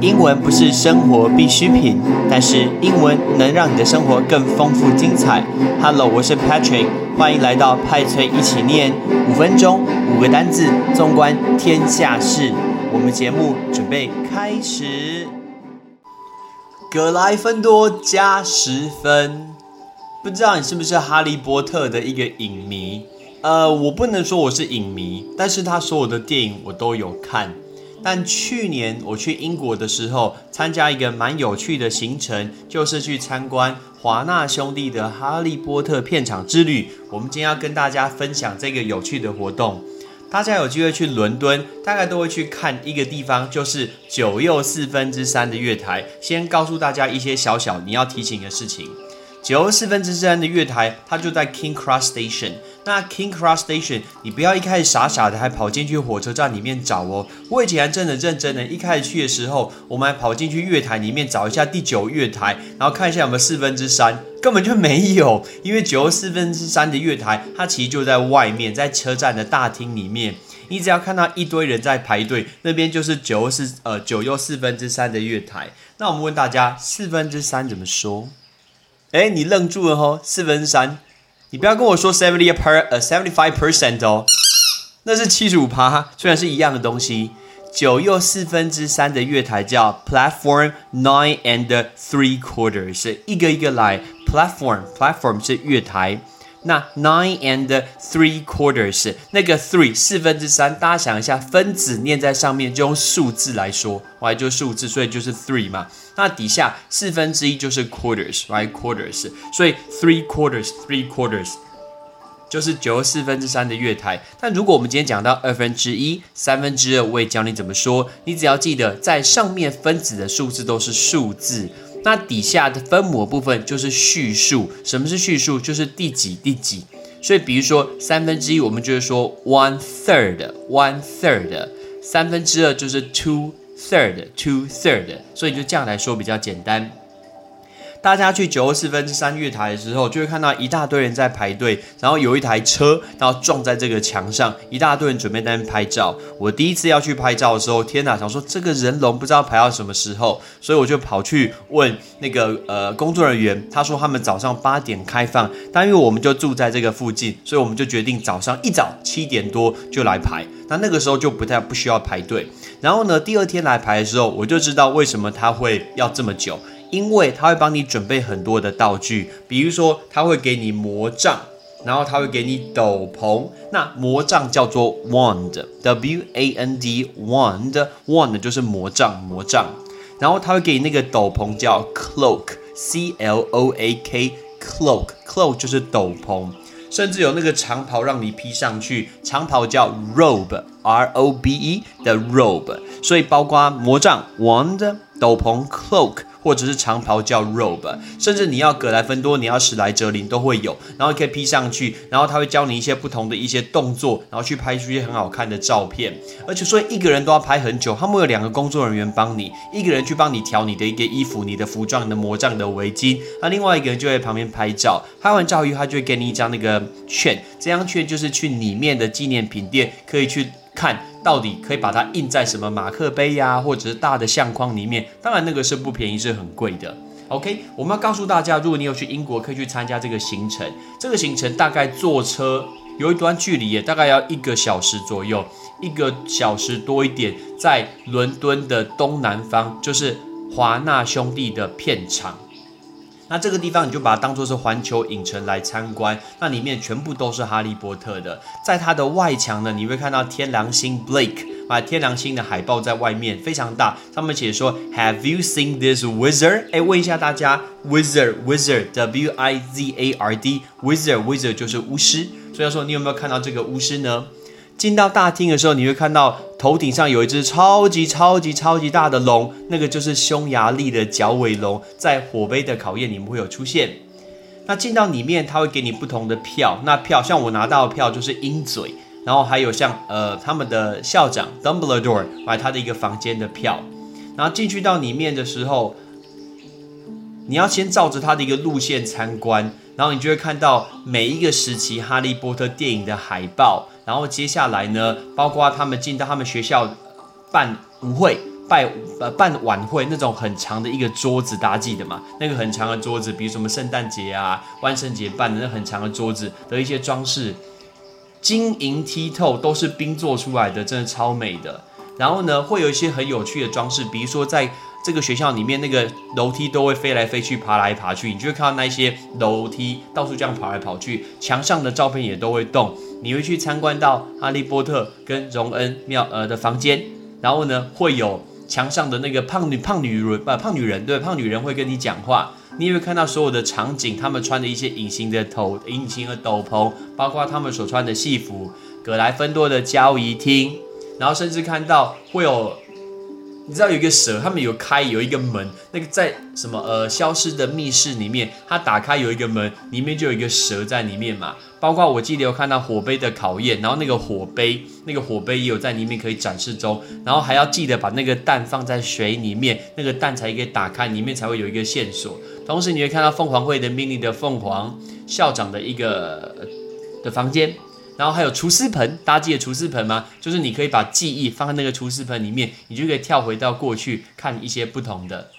英文不是生活必需品，但是英文能让你的生活更丰富精彩。Hello，我是 Patrick，欢迎来到派翠一起念五分钟五个单字，纵观天下事。我们节目准备开始。格莱芬多加十分，不知道你是不是哈利波特的一个影迷？呃，我不能说我是影迷，但是他所有的电影我都有看。但去年我去英国的时候，参加一个蛮有趣的行程，就是去参观华纳兄弟的《哈利波特》片场之旅。我们今天要跟大家分享这个有趣的活动。大家有机会去伦敦，大概都会去看一个地方，就是九又四分之三的月台。先告诉大家一些小小你要提醒的事情。九又四分之三的月台，它就在 King Cross Station。那 King Cross Station，你不要一开始傻傻的还跑进去火车站里面找哦。我以前真的认真的，一开始去的时候，我们还跑进去月台里面找一下第九月台，然后看一下有没有四分之三，根本就没有。因为九又四分之三的月台，它其实就在外面，在车站的大厅里面。你只要看到一堆人在排队，那边就是九四呃九又四分之三的月台。那我们问大家，四分之三怎么说？哎，你愣住了吼，四分之三，你不要跟我说 seventy per 呃 seventy five percent 哦，那是七十五趴，虽然是一样的东西。九又四分之三的月台叫 platform nine and three quarters，是一个一个来，platform platform 是月台。那 nine and three quarters 那个 three 四分之三，大家想一下，分子念在上面就用数字来说，right 就数字，所以就是 three 嘛。那底下四分之一就是 quarters，right quarters，所以 three quarters three quarters 就是九十四分之三的月台。但如果我们今天讲到二分之一、三分之二，我也教你怎么说，你只要记得在上面分子的数字都是数字。那底下的分母部分就是序数，什么是序数？就是第几第几。所以比如说三分之一，我们就是说 one third，one third。三分之二就是 two third，two third。所以就这样来说比较简单。大家去九四分之三月台的时候，就会看到一大堆人在排队，然后有一台车，然后撞在这个墙上，一大堆人准备在那边拍照。我第一次要去拍照的时候，天哪，想说这个人龙不知道排到什么时候，所以我就跑去问那个呃工作人员，他说他们早上八点开放，但因为我们就住在这个附近，所以我们就决定早上一早七点多就来排。那那个时候就不太不需要排队。然后呢，第二天来排的时候，我就知道为什么他会要这么久。因为他会帮你准备很多的道具，比如说他会给你魔杖，然后他会给你斗篷。那魔杖叫做 wand，w a n d wand，wand 就是魔杖，魔杖。然后他会给你那个斗篷叫 cloak，c l o a k，cloak，cloak 就是斗篷。甚至有那个长袍让你披上去，长袍叫 robe，r o b e 的 robe。所以包括魔杖 wand，斗篷 cloak。或者是长袍叫 robe，甚至你要格莱芬多，你要史莱哲林都会有，然后可以披上去，然后他会教你一些不同的一些动作，然后去拍出一些很好看的照片。而且所以一个人都要拍很久，他们有两个工作人员帮你，一个人去帮你调你的一个衣服、你的服装、你的魔杖你的围巾，那另外一个人就在旁边拍照。拍完照以后，他就会给你一张那个券，这张券就是去里面的纪念品店可以去。看到底可以把它印在什么马克杯呀，或者是大的相框里面？当然那个是不便宜，是很贵的。OK，我们要告诉大家，如果你有去英国，可以去参加这个行程。这个行程大概坐车有一段距离，也大概要一个小时左右，一个小时多一点，在伦敦的东南方，就是华纳兄弟的片场。那这个地方你就把它当做是环球影城来参观，那里面全部都是哈利波特的。在它的外墙呢，你会看到天狼星 Blake 啊，天狼星的海报在外面非常大，上面写说 Have you seen this wizard？哎，问一下大家，wizard，wizard，W I Z A R D，wizard，wizard 就是巫师。所以说，你有没有看到这个巫师呢？进到大厅的时候，你会看到头顶上有一只超级超级超级大的龙，那个就是匈牙利的角尾龙，在火杯的考验里面会有出现。那进到里面，他会给你不同的票。那票像我拿到的票就是鹰嘴，然后还有像呃他们的校长 Dumbledore 买他的一个房间的票。然后进去到里面的时候，你要先照着他的一个路线参观，然后你就会看到每一个时期哈利波特电影的海报。然后接下来呢，包括他们进到他们学校办舞会，拜呃办晚会那种很长的一个桌子，大家记得吗？那个很长的桌子，比如什么圣诞节啊、万圣节办的那很长的桌子的一些装饰，晶莹剔透，都是冰做出来的，真的超美的。然后呢，会有一些很有趣的装饰，比如说在这个学校里面，那个楼梯都会飞来飞去、爬来爬去，你就会看到那些楼梯到处这样跑来跑去，墙上的照片也都会动。你会去参观到哈利波特跟荣恩庙呃的房间，然后呢，会有墙上的那个胖女胖女人不胖女人对胖女人会跟你讲话，你也会看到所有的场景，他们穿的一些隐形的头隐形的斗篷，包括他们所穿的戏服，格莱芬多的交谊厅。然后甚至看到会有，你知道有一个蛇，他们有开有一个门，那个在什么呃消失的密室里面，它打开有一个门，里面就有一个蛇在里面嘛。包括我记得有看到火杯的考验，然后那个火杯那个火杯也有在里面可以展示中，然后还要记得把那个蛋放在水里面，那个蛋才可以打开，里面才会有一个线索。同时你会看到凤凰会的命令的凤凰校长的一个的房间。然后还有厨师盆，大家记得厨师盆吗？就是你可以把记忆放在那个厨师盆里面，你就可以跳回到过去看一些不同的。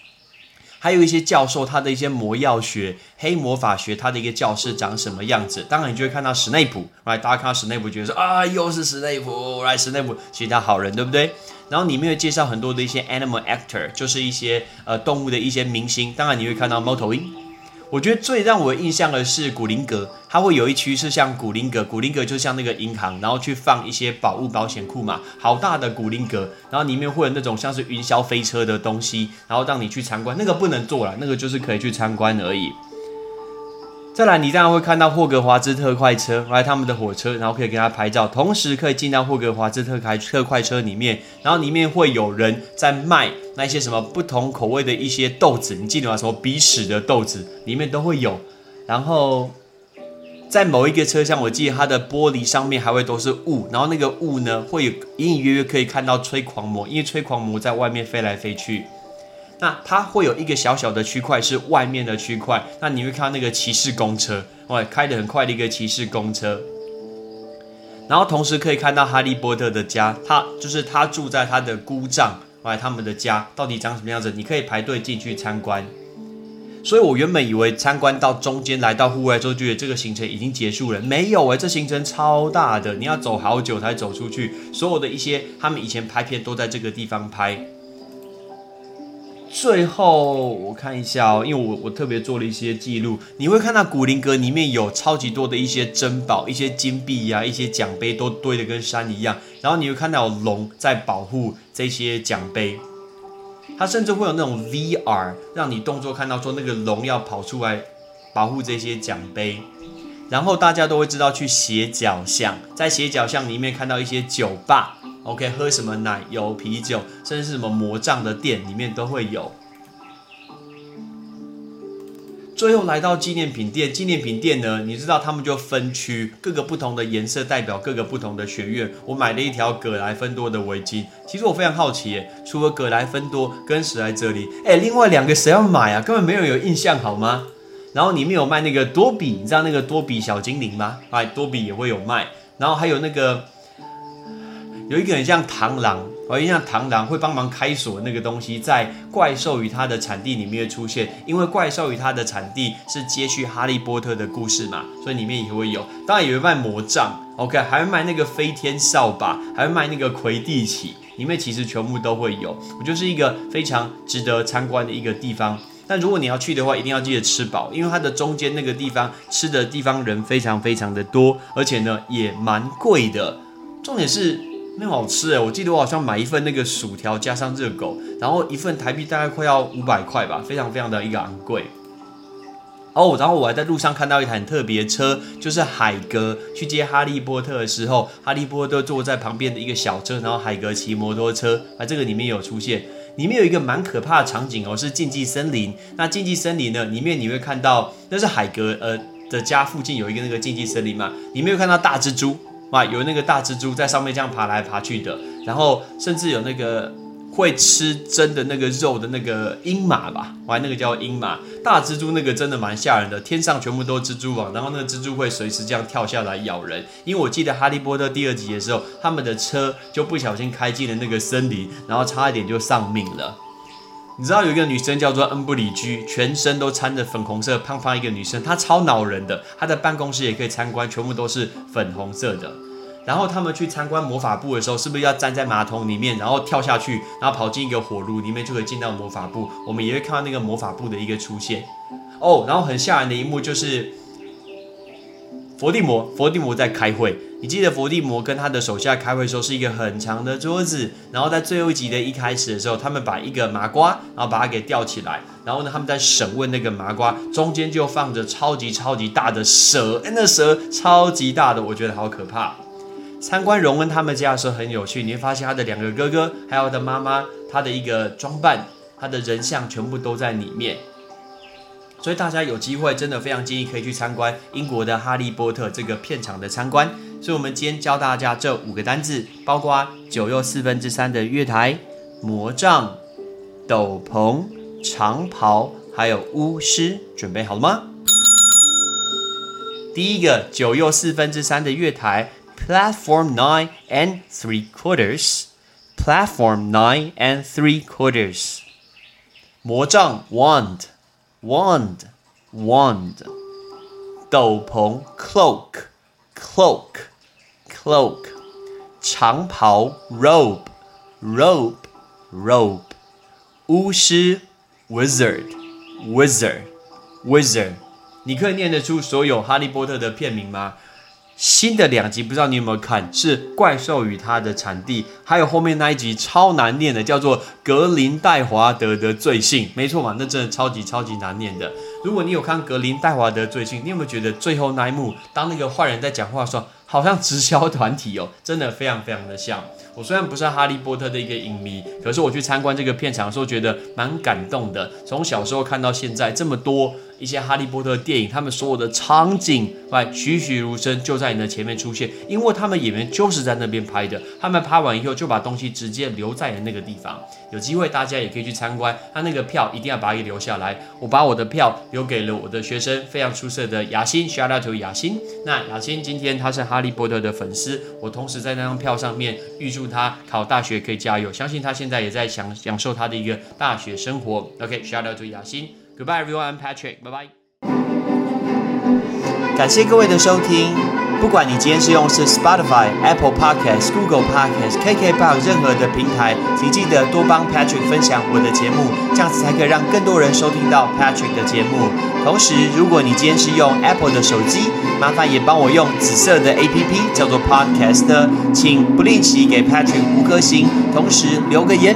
还有一些教授他的一些魔药学、黑魔法学，他的一个教室长什么样子？当然你就会看到史内普，来，大家看到史内普觉得说啊，又是史内普，来，史内普其实他好人，对不对？然后里面会介绍很多的一些 animal actor，就是一些呃动物的一些明星。当然你会看到猫头鹰。我觉得最让我印象的是古林格，它会有一区是像古林格，古林格就像那个银行，然后去放一些宝物保险库嘛，好大的古林格，然后里面会有那种像是云霄飞车的东西，然后让你去参观，那个不能坐了，那个就是可以去参观而已。再来，你当然会看到霍格华兹特快车，来他们的火车，然后可以给他拍照，同时可以进到霍格华兹特开特快车里面，然后里面会有人在卖那些什么不同口味的一些豆子，你记得吗？什么鼻屎的豆子里面都会有。然后在某一个车厢，我记得它的玻璃上面还会都是雾，然后那个雾呢，会有隐隐约约可以看到吹狂魔，因为吹狂魔在外面飞来飞去。那它会有一个小小的区块是外面的区块，那你会看到那个骑士公车，哇，开得很快的一个骑士公车。然后同时可以看到哈利波特的家，他就是他住在他的姑丈，哇，他们的家到底长什么样子？你可以排队进去参观。所以我原本以为参观到中间来到户外之后，觉得这个行程已经结束了，没有诶，这行程超大的，你要走好久才走出去。所有的一些他们以前拍片都在这个地方拍。最后我看一下哦，因为我我特别做了一些记录，你会看到古灵阁里面有超级多的一些珍宝、一些金币呀、一些奖杯都堆得跟山一样，然后你会看到龙在保护这些奖杯，它甚至会有那种 VR 让你动作看到说那个龙要跑出来保护这些奖杯，然后大家都会知道去斜角巷，在斜角巷里面看到一些酒吧。OK，喝什么奶油啤酒，甚至是什么魔杖的店里面都会有。最后来到纪念品店，纪念品店呢，你知道他们就分区，各个不同的颜色代表各个不同的学院。我买了一条葛莱芬多的围巾，其实我非常好奇，耶，除了葛莱芬多跟史莱哲林，哎，另外两个谁要买啊？根本没有有印象好吗？然后里面有卖那个多比，你知道那个多比小精灵吗？哎，多比也会有卖，然后还有那个。有一个很像螳螂，有一像螳螂会帮忙开锁那个东西，在怪兽与它的产地里面出现，因为怪兽与它的产地是接续哈利波特的故事嘛，所以里面也会有。当然也会卖魔杖，OK，还会卖那个飞天扫把，还会卖那个魁地奇，里面其实全部都会有。我就是一个非常值得参观的一个地方。但如果你要去的话，一定要记得吃饱，因为它的中间那个地方吃的地方人非常非常的多，而且呢也蛮贵的。重点是。那好吃哎！我记得我好像买一份那个薯条加上热狗，然后一份台币大概快要五百块吧，非常非常的一个昂贵。哦，然后我还在路上看到一台很特别车，就是海格去接哈利波特的时候，哈利波特坐在旁边的一个小车，然后海格骑摩托车，啊，这个里面有出现，里面有一个蛮可怕的场景哦，是禁忌森林。那禁忌森林呢，里面你会看到那是海格呃的家附近有一个那个禁忌森林嘛，你没有看到大蜘蛛。哇，有那个大蜘蛛在上面这样爬来爬去的，然后甚至有那个会吃真的那个肉的那个鹰马吧，我还那个叫鹰马大蜘蛛，那个真的蛮吓人的，天上全部都是蜘蛛网，然后那个蜘蛛会随时这样跳下来咬人。因为我记得《哈利波特》第二集的时候，他们的车就不小心开进了那个森林，然后差一点就丧命了。你知道有一个女生叫做恩布里居，全身都掺着粉红色，胖胖一个女生，她超恼人的，她的办公室也可以参观，全部都是粉红色的。然后他们去参观魔法部的时候，是不是要站在马桶里面，然后跳下去，然后跑进一个火炉里面，就可以进到魔法部？我们也会看到那个魔法部的一个出现哦。然后很吓人的一幕就是伏地魔，伏地魔在开会。你记得伏地魔跟他的手下开会的时候，是一个很长的桌子。然后在最后一集的一开始的时候，他们把一个麻瓜，然后把它给吊起来。然后呢，他们在审问那个麻瓜，中间就放着超级超级大的蛇，哎，那蛇超级大的，我觉得好可怕。参观荣恩他们家的时候很有趣，你会发现他的两个哥哥，还有他的妈妈，他的一个装扮，他的人像全部都在里面。所以大家有机会真的非常建议可以去参观英国的哈利波特这个片场的参观。所以我们今天教大家这五个单字，包括九又四分之三的月台、魔杖、斗篷、长袍，还有巫师，准备好了吗？第一个九又四分之三的月台。platform nine and three quarters. Platform nine and three quarters. 魔杖 wand, wand, wand. 斗篷 cloak, cloak, cloak. 长袍 robe, robe, robe. 巫师 wizard, wizard, wizard. 你可以念得出所有哈利波特的片名吗？ 新的两集不知道你有没有看，是怪兽与它的产地，还有后面那一集超难念的，叫做格林戴华德的罪信，没错嘛，那真的超级超级难念的。如果你有看格林戴华德罪信，你有没有觉得最后那一幕，当那个坏人在讲话的时候，好像直销团体哦，真的非常非常的像。我虽然不是哈利波特的一个影迷，可是我去参观这个片场的时候，觉得蛮感动的。从小时候看到现在，这么多。一些哈利波特电影，他们所有的场景，哎，栩栩如生，就在你的前面出现，因为他们演员就是在那边拍的。他们拍完以后，就把东西直接留在了那个地方。有机会大家也可以去参观，他那个票一定要把它留下来。我把我的票留给了我的学生，非常出色的雅欣，shout out to 雅欣。那雅欣今天他是哈利波特的粉丝，我同时在那张票上面预祝他考大学可以加油，相信他现在也在享享受他的一个大学生活。OK，shout out to 雅欣。Goodbye, everyone. I'm Patrick. Bye bye. 感谢各位的收听。不管你今天是用是 Spotify、Apple Podcast、Google Podcast、KKBox 任何的平台，请记得多帮 Patrick 分享我的节目，这样子才可以让更多人收听到 Patrick 的节目。同时，如果你今天是用 Apple 的手机，麻烦也帮我用紫色的 APP 叫做 Podcast，请不吝惜给 Patrick 五颗星，同时留个言。